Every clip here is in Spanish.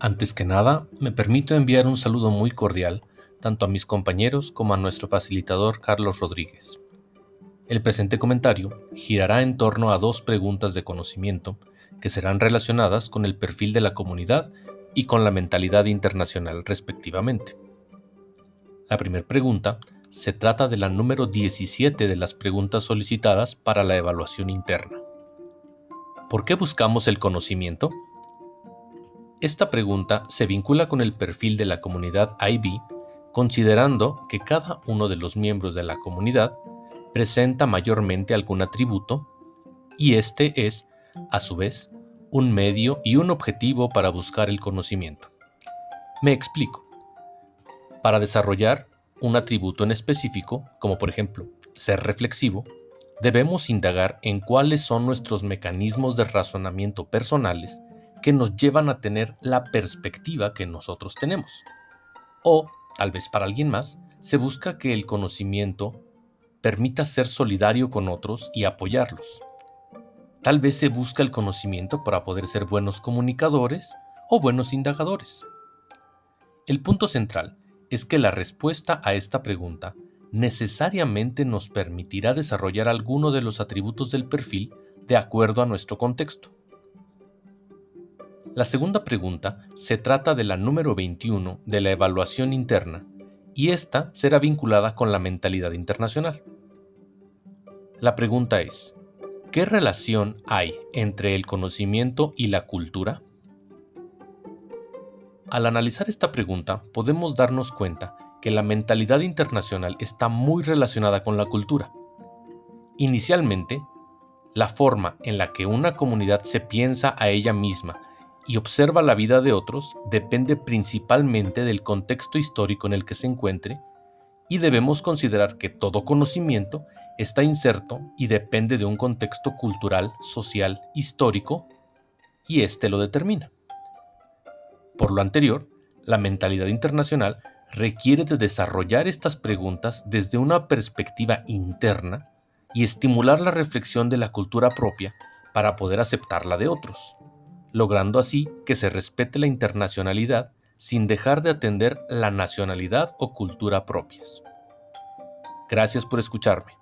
Antes que nada, me permito enviar un saludo muy cordial tanto a mis compañeros como a nuestro facilitador Carlos Rodríguez. El presente comentario girará en torno a dos preguntas de conocimiento que serán relacionadas con el perfil de la comunidad y con la mentalidad internacional respectivamente. La primera pregunta se trata de la número 17 de las preguntas solicitadas para la evaluación interna. ¿Por qué buscamos el conocimiento? Esta pregunta se vincula con el perfil de la comunidad IB, considerando que cada uno de los miembros de la comunidad presenta mayormente algún atributo y este es, a su vez, un medio y un objetivo para buscar el conocimiento. Me explico. Para desarrollar un atributo en específico, como por ejemplo ser reflexivo, debemos indagar en cuáles son nuestros mecanismos de razonamiento personales que nos llevan a tener la perspectiva que nosotros tenemos. O, tal vez para alguien más, se busca que el conocimiento permita ser solidario con otros y apoyarlos. Tal vez se busca el conocimiento para poder ser buenos comunicadores o buenos indagadores. El punto central es que la respuesta a esta pregunta necesariamente nos permitirá desarrollar alguno de los atributos del perfil de acuerdo a nuestro contexto. La segunda pregunta se trata de la número 21 de la evaluación interna y esta será vinculada con la mentalidad internacional. La pregunta es, ¿qué relación hay entre el conocimiento y la cultura? Al analizar esta pregunta podemos darnos cuenta que la mentalidad internacional está muy relacionada con la cultura. Inicialmente, la forma en la que una comunidad se piensa a ella misma y observa la vida de otros depende principalmente del contexto histórico en el que se encuentre y debemos considerar que todo conocimiento está inserto y depende de un contexto cultural, social, histórico y éste lo determina. Por lo anterior, la mentalidad internacional requiere de desarrollar estas preguntas desde una perspectiva interna y estimular la reflexión de la cultura propia para poder aceptarla de otros logrando así que se respete la internacionalidad sin dejar de atender la nacionalidad o cultura propias. Gracias por escucharme.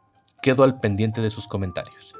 Quedo al pendiente de sus comentarios.